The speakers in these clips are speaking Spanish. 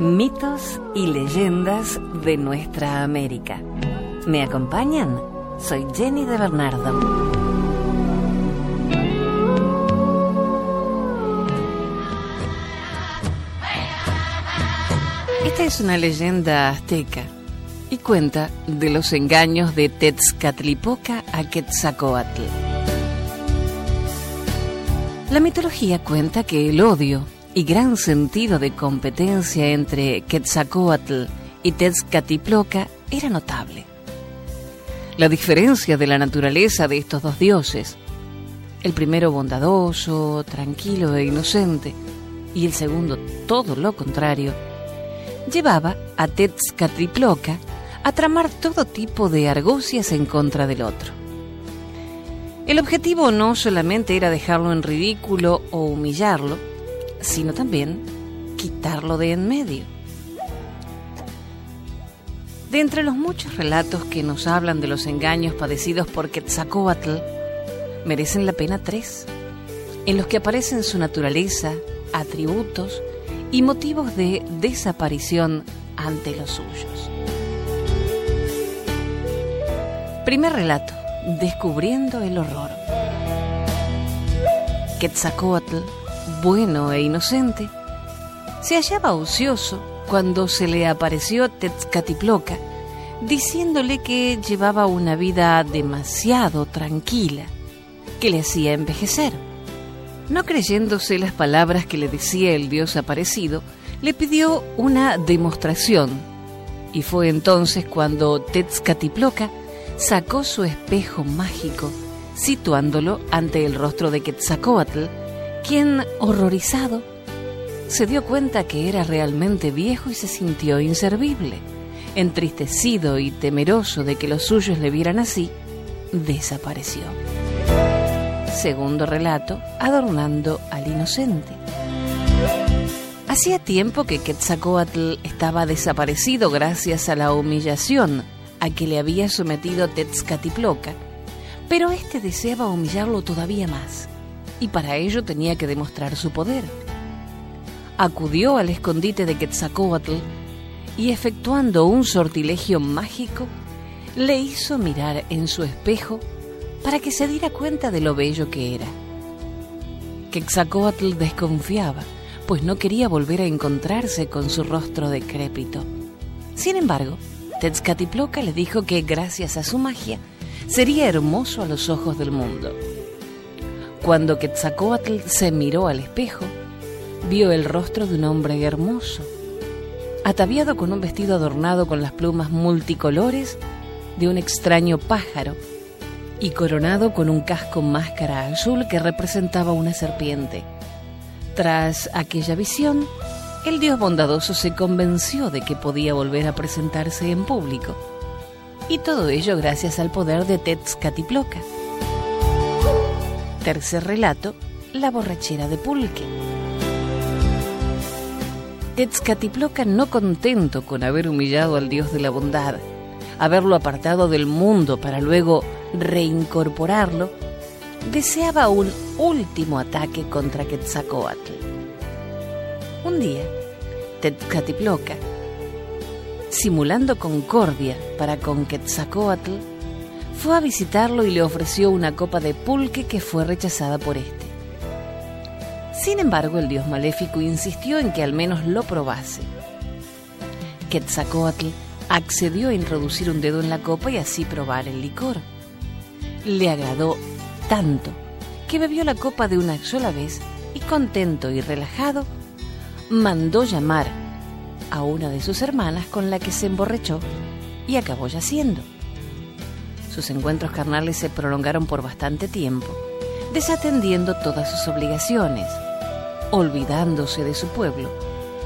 Mitos y leyendas de nuestra América. ¿Me acompañan? Soy Jenny de Bernardo. Esta es una leyenda azteca y cuenta de los engaños de Tetzcatlipoca a Quetzalcoatl. La mitología cuenta que el odio y gran sentido de competencia entre Quetzalcoatl y Tezcatlipoca era notable. La diferencia de la naturaleza de estos dos dioses, el primero bondadoso, tranquilo e inocente, y el segundo todo lo contrario, llevaba a Tezcatlipoca a tramar todo tipo de argucias en contra del otro. El objetivo no solamente era dejarlo en ridículo o humillarlo, sino también quitarlo de en medio. De entre los muchos relatos que nos hablan de los engaños padecidos por Quetzalcoatl, merecen la pena tres, en los que aparecen su naturaleza, atributos y motivos de desaparición ante los suyos. Primer relato, descubriendo el horror. Quetzalcoatl bueno e inocente, se hallaba ocioso cuando se le apareció Tezcatiploca, diciéndole que llevaba una vida demasiado tranquila, que le hacía envejecer. No creyéndose las palabras que le decía el dios aparecido, le pidió una demostración, y fue entonces cuando Tezcatiploca sacó su espejo mágico, situándolo ante el rostro de Quetzalcoatl, quien, horrorizado, se dio cuenta que era realmente viejo y se sintió inservible. Entristecido y temeroso de que los suyos le vieran así, desapareció. Segundo relato, adornando al inocente. Hacía tiempo que Quetzalcoatl estaba desaparecido gracias a la humillación a que le había sometido Tezcatlipoca, pero éste deseaba humillarlo todavía más y para ello tenía que demostrar su poder. Acudió al escondite de Quetzalcoatl y efectuando un sortilegio mágico, le hizo mirar en su espejo para que se diera cuenta de lo bello que era. Quetzalcoatl desconfiaba, pues no quería volver a encontrarse con su rostro decrépito. Sin embargo, Tezcatlipoca le dijo que gracias a su magia sería hermoso a los ojos del mundo. Cuando Quetzalcoatl se miró al espejo, vio el rostro de un hombre hermoso, ataviado con un vestido adornado con las plumas multicolores de un extraño pájaro y coronado con un casco máscara azul que representaba una serpiente. Tras aquella visión, el dios bondadoso se convenció de que podía volver a presentarse en público. Y todo ello gracias al poder de Tezcatlipoca. Tercer relato, la borrachera de Pulque. Tezcatlipoca, no contento con haber humillado al dios de la bondad, haberlo apartado del mundo para luego reincorporarlo, deseaba un último ataque contra Quetzalcoatl. Un día, Tezcatlipoca, simulando concordia para con Quetzalcoatl, fue a visitarlo y le ofreció una copa de pulque que fue rechazada por este. Sin embargo, el dios maléfico insistió en que al menos lo probase. Quetzalcoatl accedió a introducir un dedo en la copa y así probar el licor. Le agradó tanto que bebió la copa de una sola vez y contento y relajado, mandó llamar a una de sus hermanas con la que se emborrachó y acabó yaciendo. Sus encuentros carnales se prolongaron por bastante tiempo, desatendiendo todas sus obligaciones, olvidándose de su pueblo,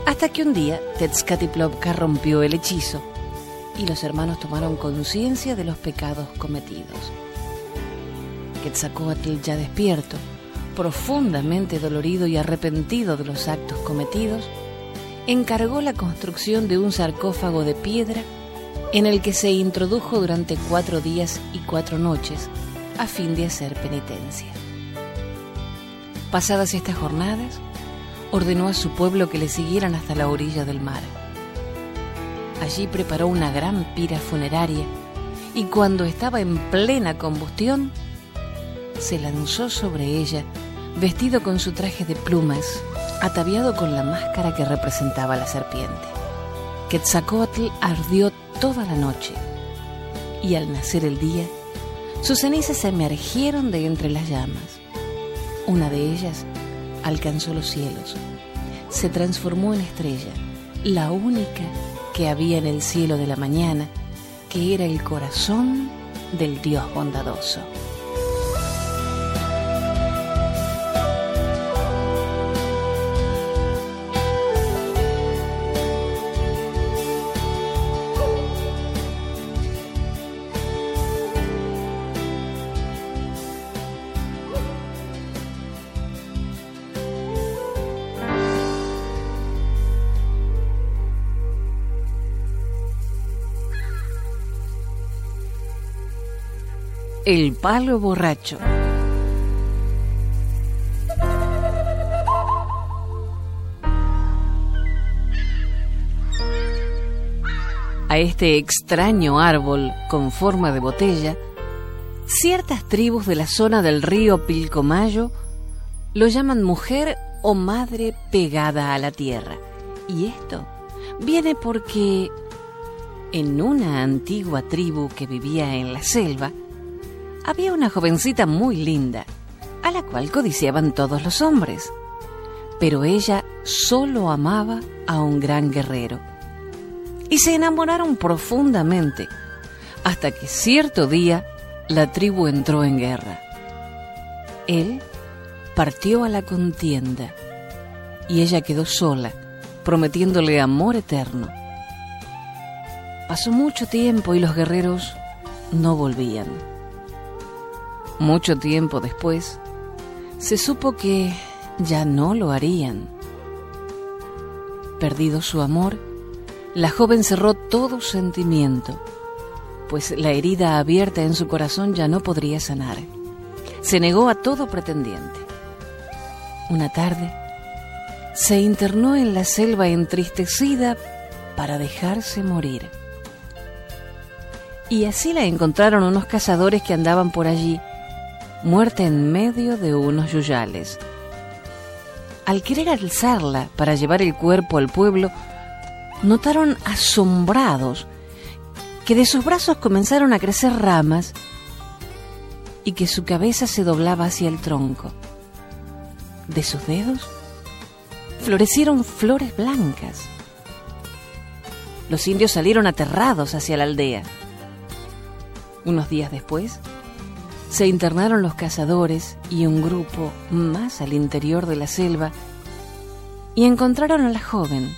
hasta que un día Tezcatlipoca rompió el hechizo y los hermanos tomaron conciencia de los pecados cometidos. Quetzalcoatl, ya despierto, profundamente dolorido y arrepentido de los actos cometidos, encargó la construcción de un sarcófago de piedra en el que se introdujo durante cuatro días y cuatro noches a fin de hacer penitencia. Pasadas estas jornadas, ordenó a su pueblo que le siguieran hasta la orilla del mar. Allí preparó una gran pira funeraria y cuando estaba en plena combustión, se lanzó sobre ella, vestido con su traje de plumas, ataviado con la máscara que representaba la serpiente. Quetzalcoatl ardió toda la noche y al nacer el día, sus cenizas emergieron de entre las llamas. Una de ellas alcanzó los cielos, se transformó en estrella, la única que había en el cielo de la mañana, que era el corazón del Dios bondadoso. El palo borracho. A este extraño árbol con forma de botella, ciertas tribus de la zona del río Pilcomayo lo llaman mujer o madre pegada a la tierra. Y esto viene porque en una antigua tribu que vivía en la selva, había una jovencita muy linda, a la cual codiciaban todos los hombres. Pero ella solo amaba a un gran guerrero. Y se enamoraron profundamente, hasta que cierto día la tribu entró en guerra. Él partió a la contienda y ella quedó sola, prometiéndole amor eterno. Pasó mucho tiempo y los guerreros no volvían. Mucho tiempo después, se supo que ya no lo harían. Perdido su amor, la joven cerró todo sentimiento, pues la herida abierta en su corazón ya no podría sanar. Se negó a todo pretendiente. Una tarde, se internó en la selva entristecida para dejarse morir. Y así la encontraron unos cazadores que andaban por allí muerta en medio de unos yuyales. Al querer alzarla para llevar el cuerpo al pueblo, notaron asombrados que de sus brazos comenzaron a crecer ramas y que su cabeza se doblaba hacia el tronco. De sus dedos florecieron flores blancas. Los indios salieron aterrados hacia la aldea. Unos días después, se internaron los cazadores y un grupo más al interior de la selva y encontraron a la joven,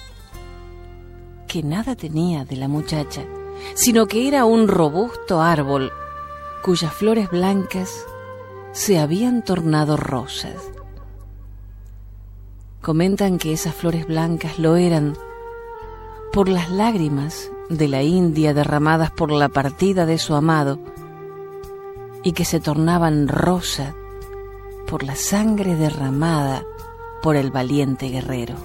que nada tenía de la muchacha, sino que era un robusto árbol cuyas flores blancas se habían tornado rosas. Comentan que esas flores blancas lo eran por las lágrimas de la India derramadas por la partida de su amado, y que se tornaban rosa por la sangre derramada por el valiente guerrero.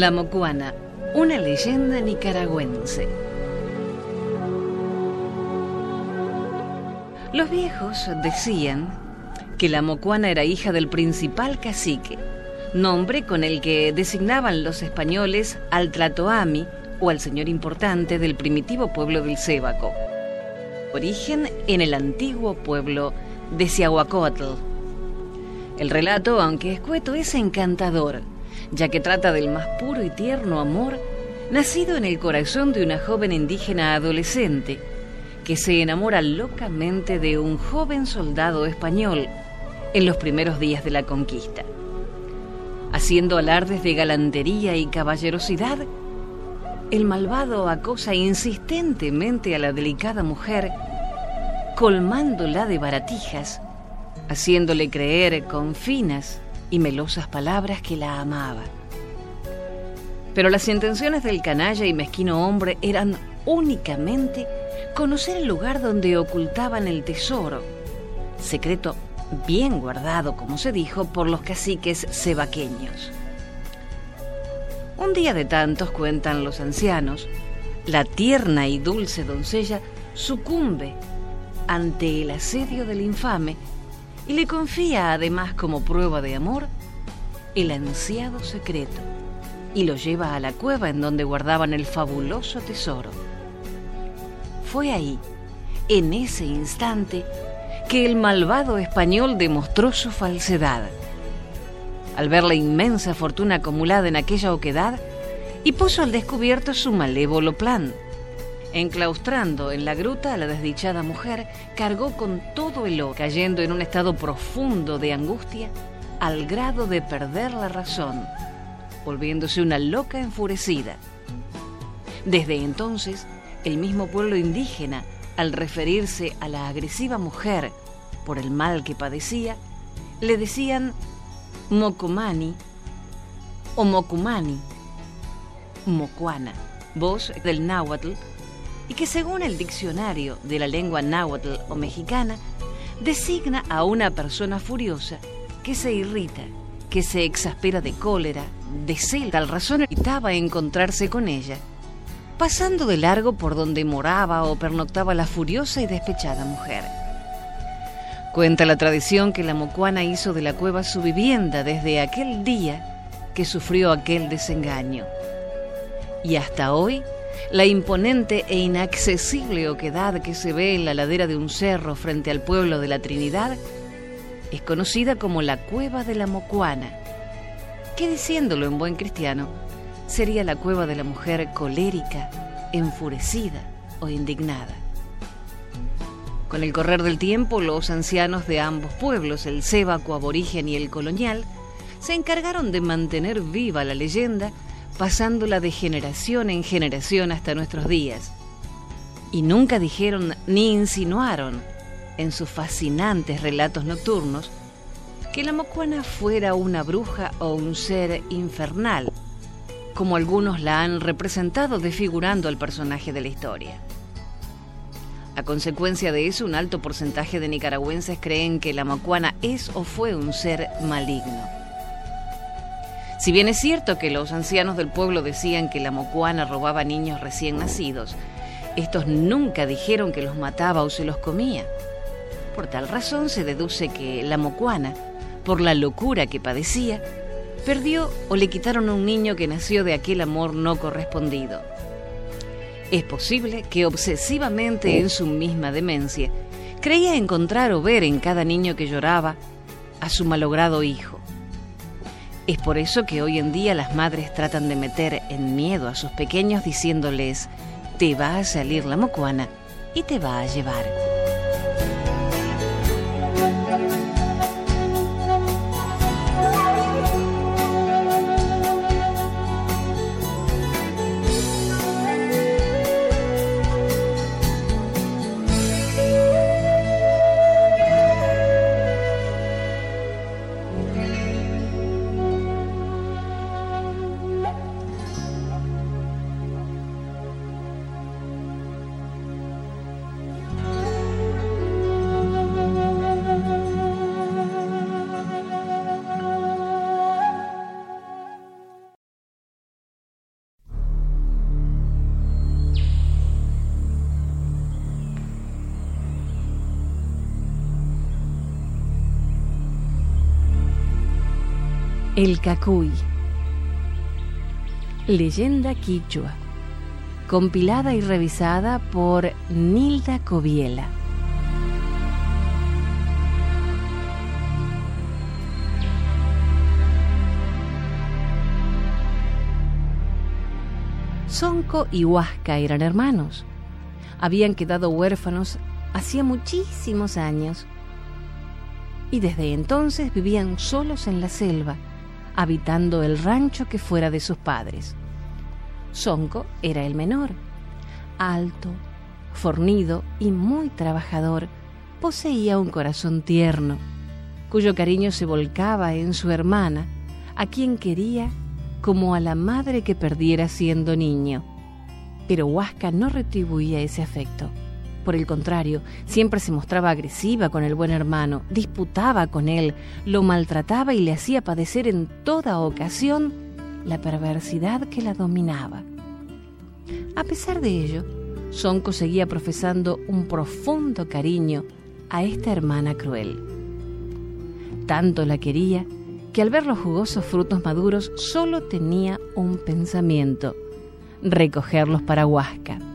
La Mocuana, una leyenda nicaragüense. Los viejos decían que la Mocuana era hija del principal cacique, nombre con el que designaban los españoles al Tlatoami o al señor importante del primitivo pueblo del Cébaco. Origen en el antiguo pueblo de Ciahuacotl. El relato, aunque escueto, es encantador ya que trata del más puro y tierno amor nacido en el corazón de una joven indígena adolescente que se enamora locamente de un joven soldado español en los primeros días de la conquista. Haciendo alardes de galantería y caballerosidad, el malvado acosa insistentemente a la delicada mujer, colmándola de baratijas, haciéndole creer con finas y melosas palabras que la amaba. Pero las intenciones del canalla y mezquino hombre eran únicamente conocer el lugar donde ocultaban el tesoro, secreto bien guardado, como se dijo, por los caciques cebaqueños. Un día de tantos, cuentan los ancianos, la tierna y dulce doncella sucumbe ante el asedio del infame y le confía además como prueba de amor el ansiado secreto y lo lleva a la cueva en donde guardaban el fabuloso tesoro. Fue ahí, en ese instante, que el malvado español demostró su falsedad. Al ver la inmensa fortuna acumulada en aquella oquedad, y puso al descubierto su malévolo plan. Enclaustrando en la gruta a la desdichada mujer, cargó con todo el oro, cayendo en un estado profundo de angustia, al grado de perder la razón, volviéndose una loca enfurecida. Desde entonces, el mismo pueblo indígena, al referirse a la agresiva mujer por el mal que padecía, le decían Mocumani o Mocumani, Mocuana, voz del náhuatl, y que según el diccionario de la lengua náhuatl o mexicana, designa a una persona furiosa que se irrita, que se exaspera de cólera, de cel, tal razón evitaba encontrarse con ella pasando de largo por donde moraba o pernoctaba la furiosa y despechada mujer. Cuenta la tradición que la mocuana hizo de la cueva su vivienda desde aquel día que sufrió aquel desengaño. Y hasta hoy, la imponente e inaccesible oquedad que se ve en la ladera de un cerro frente al pueblo de la Trinidad es conocida como la Cueva de la Mocuana, que diciéndolo en buen cristiano, sería la cueva de la mujer colérica, enfurecida o indignada. Con el correr del tiempo, los ancianos de ambos pueblos, el sébaco aborigen y el colonial, se encargaron de mantener viva la leyenda, pasándola de generación en generación hasta nuestros días. Y nunca dijeron ni insinuaron, en sus fascinantes relatos nocturnos, que la mocuana fuera una bruja o un ser infernal, como algunos la han representado desfigurando al personaje de la historia. A consecuencia de eso, un alto porcentaje de nicaragüenses creen que la macuana es o fue un ser maligno. Si bien es cierto que los ancianos del pueblo decían que la mocuana robaba niños recién nacidos, estos nunca dijeron que los mataba o se los comía. Por tal razón se deduce que la mocuana, por la locura que padecía, perdió o le quitaron a un niño que nació de aquel amor no correspondido. Es posible que obsesivamente en su misma demencia creía encontrar o ver en cada niño que lloraba a su malogrado hijo. Es por eso que hoy en día las madres tratan de meter en miedo a sus pequeños diciéndoles, te va a salir la mocuana y te va a llevar. El Cacuy. Leyenda quichua. Compilada y revisada por Nilda Coviela. Sonco y Huasca eran hermanos. Habían quedado huérfanos hacía muchísimos años y desde entonces vivían solos en la selva habitando el rancho que fuera de sus padres. Sonco era el menor, alto, fornido y muy trabajador, poseía un corazón tierno, cuyo cariño se volcaba en su hermana, a quien quería como a la madre que perdiera siendo niño. Pero Huasca no retribuía ese afecto. Por el contrario, siempre se mostraba agresiva con el buen hermano, disputaba con él, lo maltrataba y le hacía padecer en toda ocasión la perversidad que la dominaba. A pesar de ello, Sonco seguía profesando un profundo cariño a esta hermana cruel. Tanto la quería que al ver los jugosos frutos maduros solo tenía un pensamiento, recogerlos para Huasca.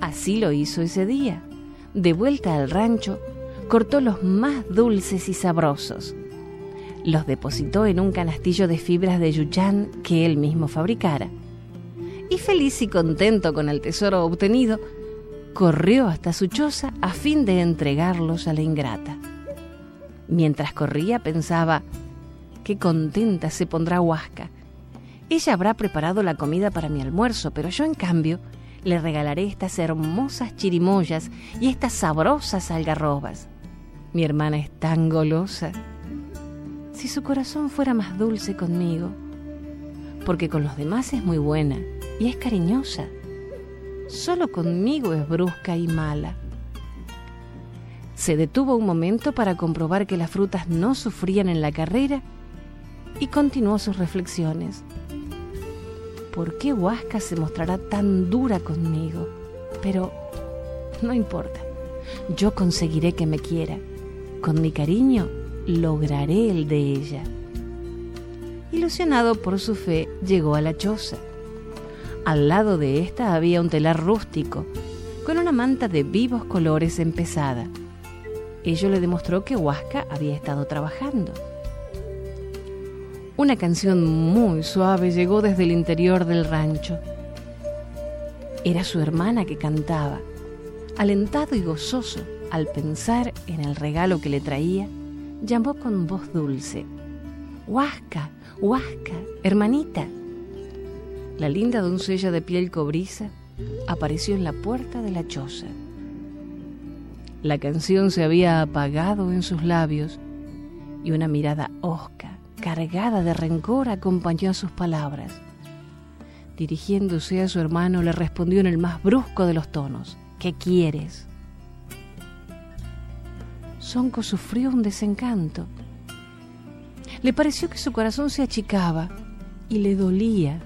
Así lo hizo ese día. De vuelta al rancho, cortó los más dulces y sabrosos. Los depositó en un canastillo de fibras de yuchán que él mismo fabricara. Y feliz y contento con el tesoro obtenido, corrió hasta su choza a fin de entregarlos a la ingrata. Mientras corría pensaba, qué contenta se pondrá Huasca. Ella habrá preparado la comida para mi almuerzo, pero yo en cambio le regalaré estas hermosas chirimoyas y estas sabrosas algarrobas. Mi hermana es tan golosa. Si su corazón fuera más dulce conmigo, porque con los demás es muy buena y es cariñosa. Solo conmigo es brusca y mala. Se detuvo un momento para comprobar que las frutas no sufrían en la carrera y continuó sus reflexiones. ¿Por qué Huasca se mostrará tan dura conmigo? Pero no importa, yo conseguiré que me quiera. Con mi cariño lograré el de ella. Ilusionado por su fe, llegó a la choza. Al lado de esta había un telar rústico, con una manta de vivos colores empezada. Ello le demostró que Huasca había estado trabajando. Una canción muy suave llegó desde el interior del rancho. Era su hermana que cantaba. Alentado y gozoso al pensar en el regalo que le traía, llamó con voz dulce. Huasca, Huasca, hermanita. La linda doncella de piel cobriza apareció en la puerta de la choza. La canción se había apagado en sus labios y una mirada hosca cargada de rencor, acompañó sus palabras. Dirigiéndose a su hermano, le respondió en el más brusco de los tonos, ¿qué quieres? Sonco sufrió un desencanto. Le pareció que su corazón se achicaba y le dolía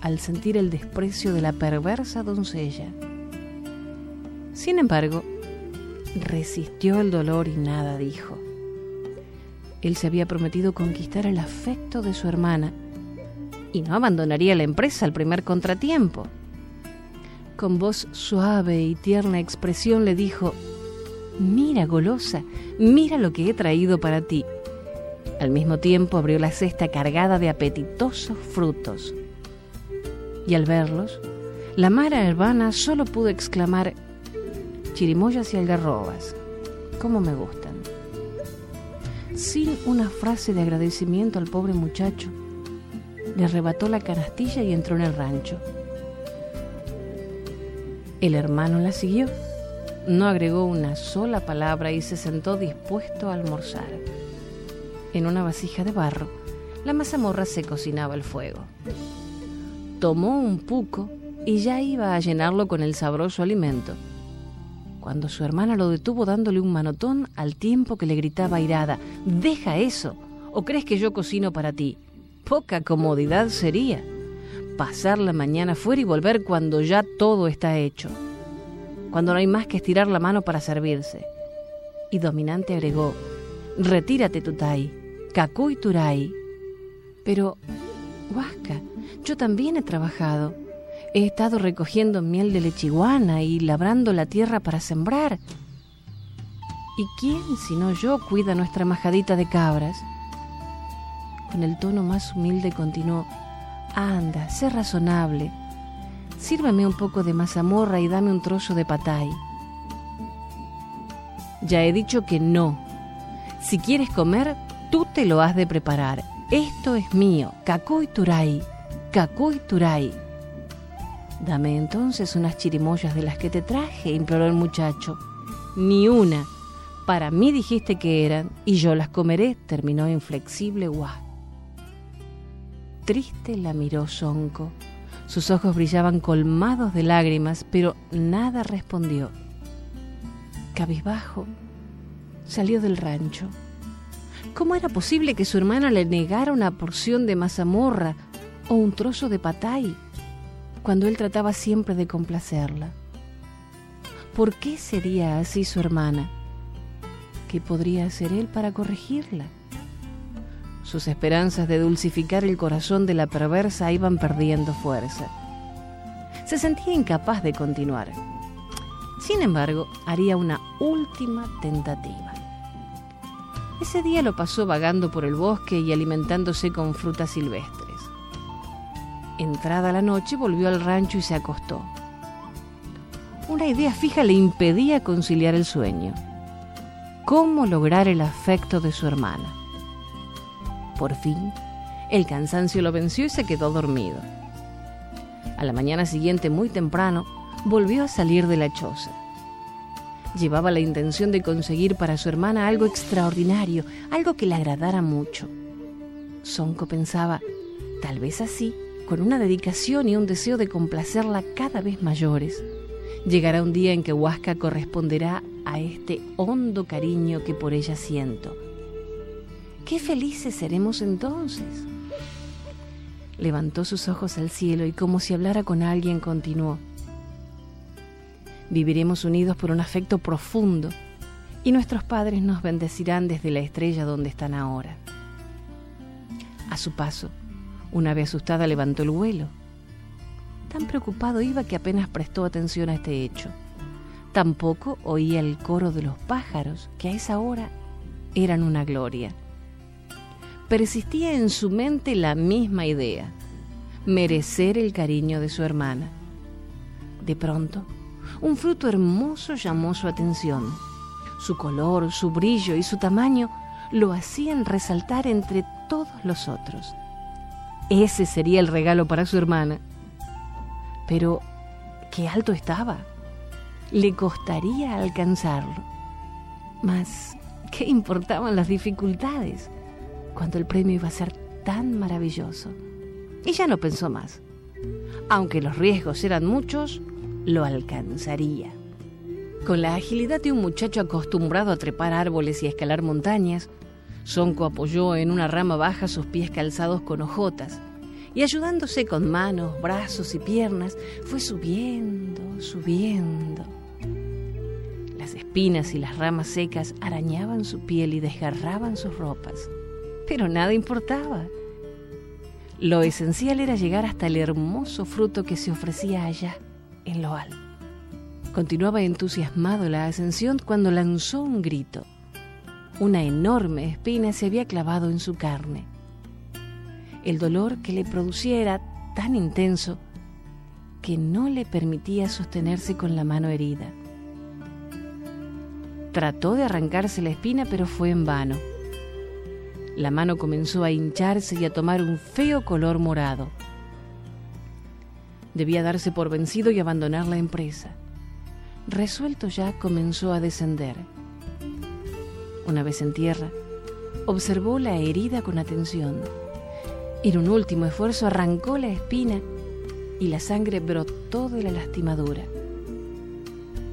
al sentir el desprecio de la perversa doncella. Sin embargo, resistió el dolor y nada dijo. Él se había prometido conquistar el afecto de su hermana y no abandonaría la empresa al primer contratiempo. Con voz suave y tierna expresión le dijo, Mira, golosa, mira lo que he traído para ti. Al mismo tiempo abrió la cesta cargada de apetitosos frutos. Y al verlos, la Mara hermana solo pudo exclamar, chirimoyas y algarrobas, ¿cómo me gustan? Sin una frase de agradecimiento al pobre muchacho, le arrebató la canastilla y entró en el rancho. El hermano la siguió, no agregó una sola palabra y se sentó dispuesto a almorzar. En una vasija de barro, la mazamorra se cocinaba al fuego. Tomó un puco y ya iba a llenarlo con el sabroso alimento cuando su hermana lo detuvo dándole un manotón al tiempo que le gritaba airada, Deja eso, o crees que yo cocino para ti. Poca comodidad sería pasar la mañana fuera y volver cuando ya todo está hecho, cuando no hay más que estirar la mano para servirse. Y dominante agregó, Retírate, Tutai, Cacuy Turay. Pero, Huasca, yo también he trabajado. He estado recogiendo miel de lechiguana y labrando la tierra para sembrar. ¿Y quién, sino yo, cuida nuestra majadita de cabras? Con el tono más humilde continuó, anda, sé razonable. Sírvame un poco de mazamorra y dame un trozo de patay. Ya he dicho que no. Si quieres comer, tú te lo has de preparar Esto es mío, Cacoy Turay, Cacoy Turay. Dame entonces unas chirimoyas de las que te traje, imploró el muchacho. Ni una. Para mí dijiste que eran, y yo las comeré, terminó inflexible Guas. Triste la miró Sonco. Sus ojos brillaban colmados de lágrimas, pero nada respondió. Cabizbajo, salió del rancho. ¿Cómo era posible que su hermana le negara una porción de mazamorra o un trozo de patay cuando él trataba siempre de complacerla? ¿Por qué sería así su hermana? ¿Qué podría hacer él para corregirla? Sus esperanzas de dulcificar el corazón de la perversa iban perdiendo fuerza. Se sentía incapaz de continuar. Sin embargo, haría una última tentativa. Ese día lo pasó vagando por el bosque y alimentándose con frutas silvestres. Entrada la noche volvió al rancho y se acostó. Una idea fija le impedía conciliar el sueño. ¿Cómo lograr el afecto de su hermana? Por fin, el cansancio lo venció y se quedó dormido. A la mañana siguiente, muy temprano, volvió a salir de la choza. Llevaba la intención de conseguir para su hermana algo extraordinario, algo que le agradara mucho. Sonco pensaba, tal vez así, con una dedicación y un deseo de complacerla cada vez mayores, llegará un día en que Huasca corresponderá a este hondo cariño que por ella siento. Qué felices seremos entonces. Levantó sus ojos al cielo y como si hablara con alguien continuó. Viviremos unidos por un afecto profundo y nuestros padres nos bendecirán desde la estrella donde están ahora. A su paso, una ave asustada levantó el vuelo. Tan preocupado iba que apenas prestó atención a este hecho. Tampoco oía el coro de los pájaros, que a esa hora eran una gloria. Persistía en su mente la misma idea, merecer el cariño de su hermana. De pronto, un fruto hermoso llamó su atención. Su color, su brillo y su tamaño lo hacían resaltar entre todos los otros. Ese sería el regalo para su hermana. Pero, qué alto estaba. Le costaría alcanzarlo. Mas, ¿qué importaban las dificultades cuando el premio iba a ser tan maravilloso? Y ya no pensó más. Aunque los riesgos eran muchos, lo alcanzaría. Con la agilidad de un muchacho acostumbrado a trepar árboles y a escalar montañas, Sonco apoyó en una rama baja sus pies calzados con hojotas y ayudándose con manos, brazos y piernas, fue subiendo, subiendo. Las espinas y las ramas secas arañaban su piel y desgarraban sus ropas, pero nada importaba. Lo esencial era llegar hasta el hermoso fruto que se ofrecía allá en lo alto. Continuaba entusiasmado la ascensión cuando lanzó un grito. Una enorme espina se había clavado en su carne. El dolor que le producía era tan intenso que no le permitía sostenerse con la mano herida. Trató de arrancarse la espina, pero fue en vano. La mano comenzó a hincharse y a tomar un feo color morado. Debía darse por vencido y abandonar la empresa. Resuelto ya, comenzó a descender. Una vez en tierra, observó la herida con atención. En un último esfuerzo arrancó la espina y la sangre brotó de la lastimadura.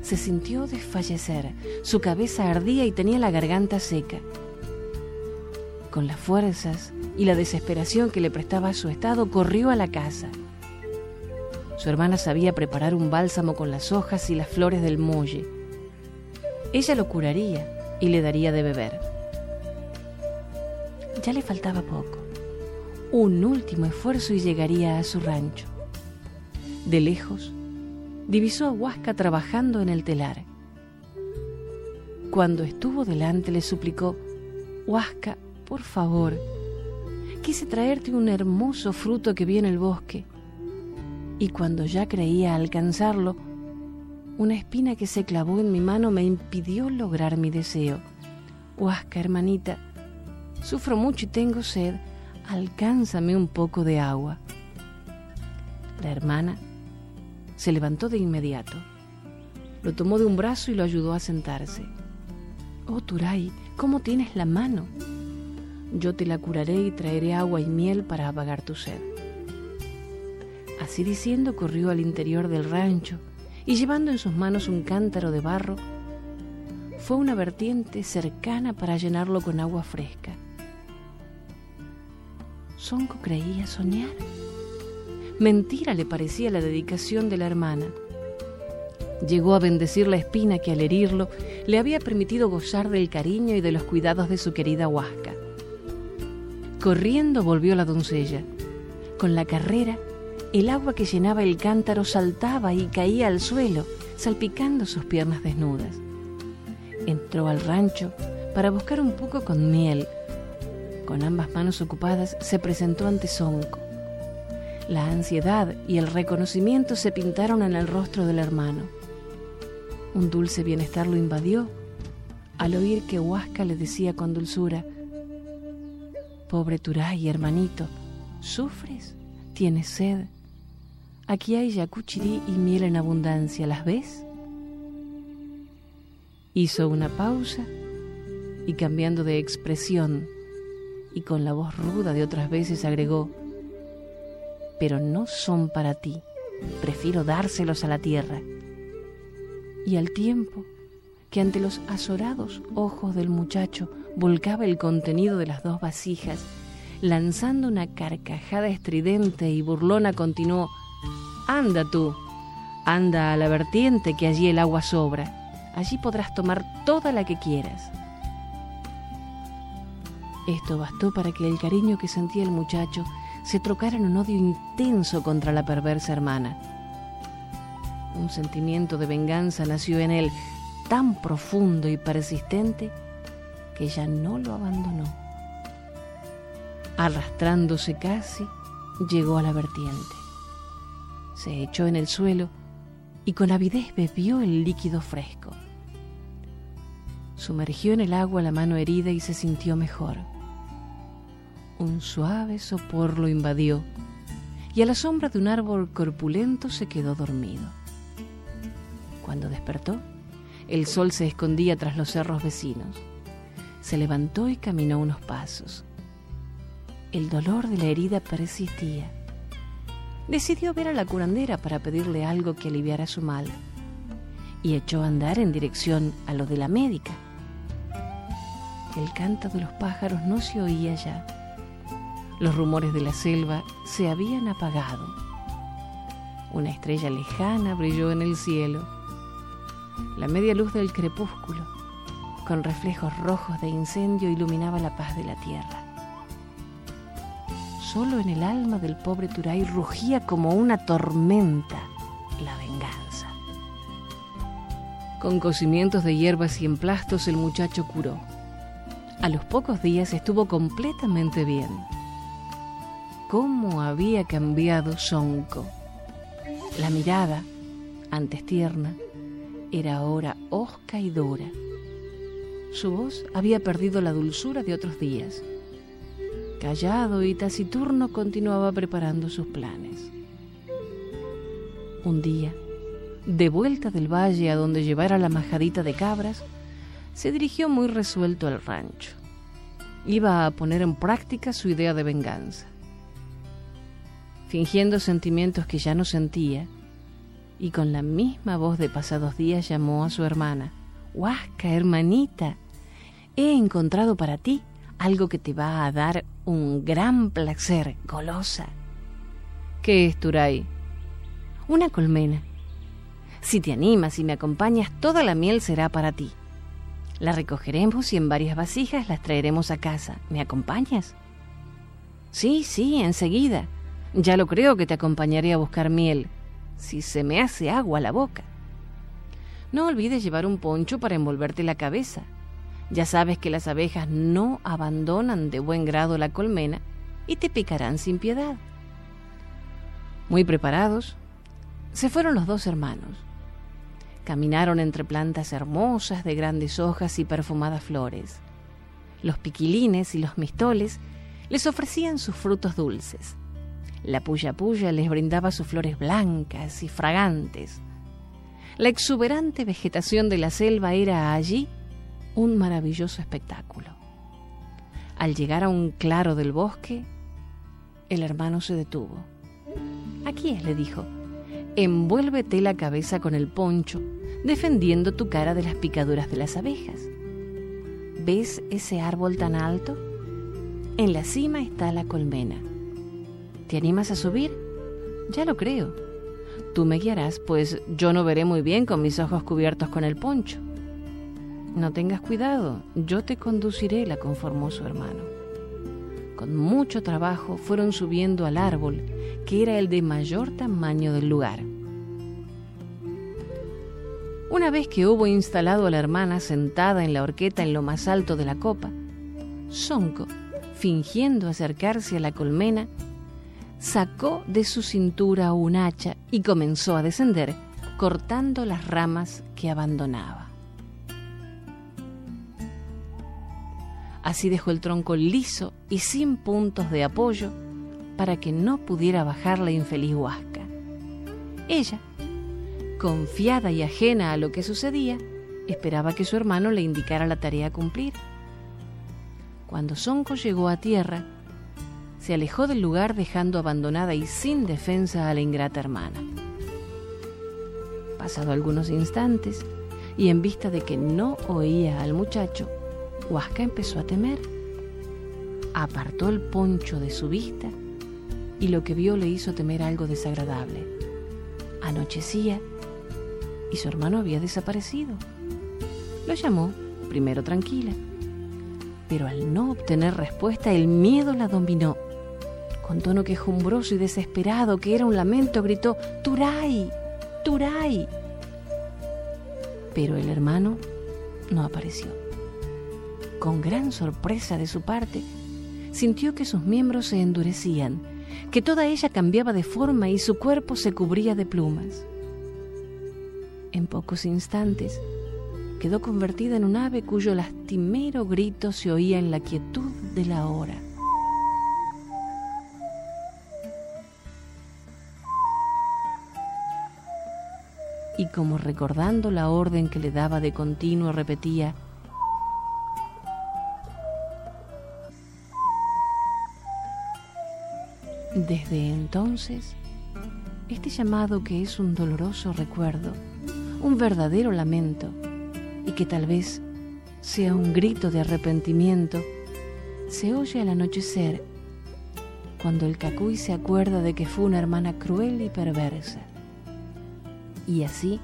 Se sintió desfallecer, su cabeza ardía y tenía la garganta seca. Con las fuerzas y la desesperación que le prestaba su estado, corrió a la casa. Su hermana sabía preparar un bálsamo con las hojas y las flores del molle. Ella lo curaría y le daría de beber. Ya le faltaba poco. Un último esfuerzo y llegaría a su rancho. De lejos, divisó a Huasca trabajando en el telar. Cuando estuvo delante le suplicó, Huasca, por favor, quise traerte un hermoso fruto que vi en el bosque y cuando ya creía alcanzarlo, una espina que se clavó en mi mano me impidió lograr mi deseo. Huasca, hermanita, sufro mucho y tengo sed. alcánzame un poco de agua. La hermana se levantó de inmediato, lo tomó de un brazo y lo ayudó a sentarse. Oh, Turay, ¿cómo tienes la mano? Yo te la curaré y traeré agua y miel para apagar tu sed. Así diciendo, corrió al interior del rancho y llevando en sus manos un cántaro de barro, fue una vertiente cercana para llenarlo con agua fresca. Sonco creía soñar. Mentira le parecía la dedicación de la hermana. Llegó a bendecir la espina que al herirlo le había permitido gozar del cariño y de los cuidados de su querida Huasca. Corriendo volvió la doncella. Con la carrera, el agua que llenaba el cántaro saltaba y caía al suelo, salpicando sus piernas desnudas. Entró al rancho para buscar un poco con miel con ambas manos ocupadas, se presentó ante Sonco. La ansiedad y el reconocimiento se pintaron en el rostro del hermano. Un dulce bienestar lo invadió al oír que Huasca le decía con dulzura, Pobre Turay, hermanito, ¿sufres? ¿Tienes sed? Aquí hay yacuchirí y miel en abundancia, ¿las ves? Hizo una pausa y cambiando de expresión, y con la voz ruda de otras veces agregó, pero no son para ti, prefiero dárselos a la tierra. Y al tiempo que ante los azorados ojos del muchacho volcaba el contenido de las dos vasijas, lanzando una carcajada estridente y burlona continuó, Anda tú, anda a la vertiente que allí el agua sobra, allí podrás tomar toda la que quieras. Esto bastó para que el cariño que sentía el muchacho se trocara en un odio intenso contra la perversa hermana. Un sentimiento de venganza nació en él tan profundo y persistente que ya no lo abandonó. Arrastrándose casi, llegó a la vertiente. Se echó en el suelo y con avidez bebió el líquido fresco. Sumergió en el agua la mano herida y se sintió mejor. Un suave sopor lo invadió y a la sombra de un árbol corpulento se quedó dormido. Cuando despertó, el sol se escondía tras los cerros vecinos. Se levantó y caminó unos pasos. El dolor de la herida persistía. Decidió ver a la curandera para pedirle algo que aliviara su mal y echó a andar en dirección a lo de la médica. El canto de los pájaros no se oía ya los rumores de la selva se habían apagado. Una estrella lejana brilló en el cielo. La media luz del crepúsculo, con reflejos rojos de incendio, iluminaba la paz de la tierra. Solo en el alma del pobre Turay rugía como una tormenta la venganza. Con cocimientos de hierbas y emplastos el muchacho curó. A los pocos días estuvo completamente bien cómo había cambiado Sonco. La mirada, antes tierna, era ahora hosca y dura. Su voz había perdido la dulzura de otros días. Callado y taciturno continuaba preparando sus planes. Un día, de vuelta del valle a donde llevara la majadita de cabras, se dirigió muy resuelto al rancho. Iba a poner en práctica su idea de venganza fingiendo sentimientos que ya no sentía, y con la misma voz de pasados días llamó a su hermana. Huasca, hermanita, he encontrado para ti algo que te va a dar un gran placer, golosa. ¿Qué es, Turay? Una colmena. Si te animas y me acompañas, toda la miel será para ti. La recogeremos y en varias vasijas las traeremos a casa. ¿Me acompañas? Sí, sí, enseguida. Ya lo creo que te acompañaré a buscar miel, si se me hace agua la boca. No olvides llevar un poncho para envolverte la cabeza. Ya sabes que las abejas no abandonan de buen grado la colmena y te picarán sin piedad. Muy preparados, se fueron los dos hermanos. Caminaron entre plantas hermosas de grandes hojas y perfumadas flores. Los piquilines y los mistoles les ofrecían sus frutos dulces. La puya puya les brindaba sus flores blancas y fragantes. La exuberante vegetación de la selva era allí un maravilloso espectáculo. Al llegar a un claro del bosque, el hermano se detuvo. Aquí es, le dijo, envuélvete la cabeza con el poncho, defendiendo tu cara de las picaduras de las abejas. ¿Ves ese árbol tan alto? En la cima está la colmena. ¿Te animas a subir? Ya lo creo. Tú me guiarás, pues yo no veré muy bien con mis ojos cubiertos con el poncho. No tengas cuidado, yo te conduciré, la conformó su hermano. Con mucho trabajo fueron subiendo al árbol, que era el de mayor tamaño del lugar. Una vez que hubo instalado a la hermana sentada en la horqueta en lo más alto de la copa, Sonco, fingiendo acercarse a la colmena, sacó de su cintura un hacha y comenzó a descender, cortando las ramas que abandonaba. Así dejó el tronco liso y sin puntos de apoyo para que no pudiera bajar la infeliz huasca. Ella, confiada y ajena a lo que sucedía, esperaba que su hermano le indicara la tarea a cumplir. Cuando Sonco llegó a tierra, se alejó del lugar dejando abandonada y sin defensa a la ingrata hermana. Pasado algunos instantes, y en vista de que no oía al muchacho, Huasca empezó a temer. Apartó el poncho de su vista y lo que vio le hizo temer algo desagradable. Anochecía y su hermano había desaparecido. Lo llamó, primero tranquila, pero al no obtener respuesta el miedo la dominó. Con tono quejumbroso y desesperado, que era un lamento, gritó, Turay, Turay. Pero el hermano no apareció. Con gran sorpresa de su parte, sintió que sus miembros se endurecían, que toda ella cambiaba de forma y su cuerpo se cubría de plumas. En pocos instantes quedó convertida en un ave cuyo lastimero grito se oía en la quietud de la hora. Y como recordando la orden que le daba de continuo, repetía, Desde entonces, este llamado que es un doloroso recuerdo, un verdadero lamento y que tal vez sea un grito de arrepentimiento, se oye al anochecer cuando el cacuy se acuerda de que fue una hermana cruel y perversa. Y así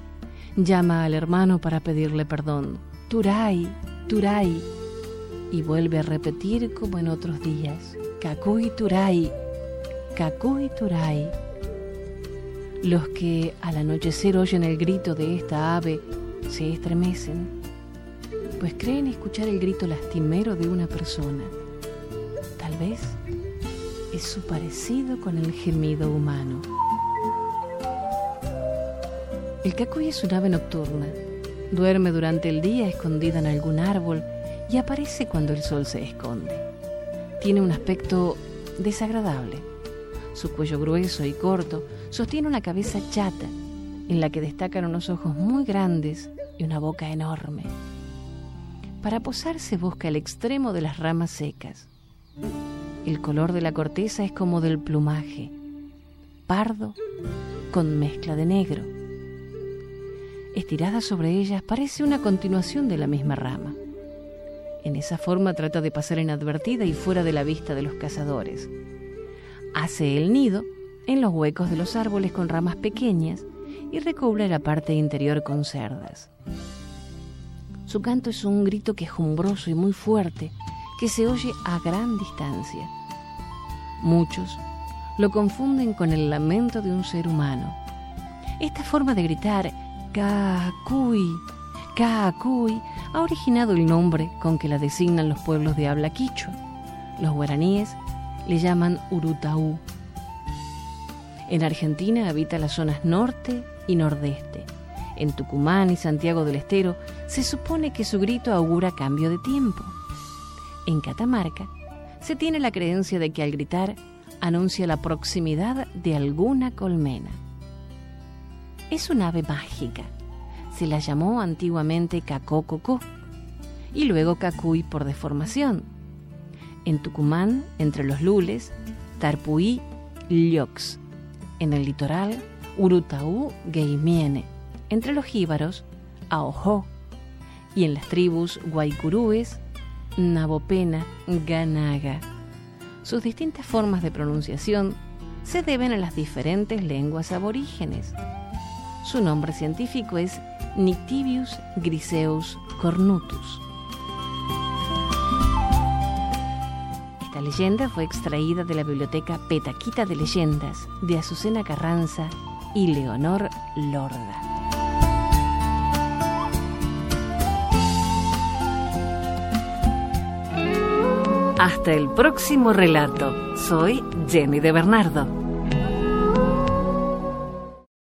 llama al hermano para pedirle perdón. Turay, Turay. Y vuelve a repetir como en otros días. Cacuy Turay, Cacuy Turay. Los que al anochecer oyen el grito de esta ave se estremecen, pues creen escuchar el grito lastimero de una persona. Tal vez es su parecido con el gemido humano. El cacuy es un ave nocturna. Duerme durante el día escondida en algún árbol y aparece cuando el sol se esconde. Tiene un aspecto desagradable. Su cuello grueso y corto sostiene una cabeza chata en la que destacan unos ojos muy grandes y una boca enorme. Para posarse busca el extremo de las ramas secas. El color de la corteza es como del plumaje, pardo con mezcla de negro. Estirada sobre ellas parece una continuación de la misma rama. En esa forma trata de pasar inadvertida y fuera de la vista de los cazadores. Hace el nido en los huecos de los árboles con ramas pequeñas y recubre la parte interior con cerdas. Su canto es un grito quejumbroso y muy fuerte que se oye a gran distancia. Muchos lo confunden con el lamento de un ser humano. Esta forma de gritar Kakuy, Kakuy ha originado el nombre con que la designan los pueblos de habla quichua. Los guaraníes le llaman Urutaú en Argentina habita las zonas norte y nordeste. En Tucumán y Santiago del Estero se supone que su grito augura cambio de tiempo. En Catamarca Se tiene la creencia de que al gritar anuncia la proximidad de alguna colmena. Es un ave mágica. Se la llamó antiguamente cacó y luego cacuy por deformación. En Tucumán, entre los lules, tarpuí lyox. En el litoral, urutaú geimiene. Entre los jíbaros, aojó. Y en las tribus guaycurúes, nabopena ganaga. Sus distintas formas de pronunciación se deben a las diferentes lenguas aborígenes. Su nombre científico es Nictivius griseus cornutus. Esta leyenda fue extraída de la biblioteca Petaquita de Leyendas de Azucena Carranza y Leonor Lorda. Hasta el próximo relato. Soy Jenny de Bernardo.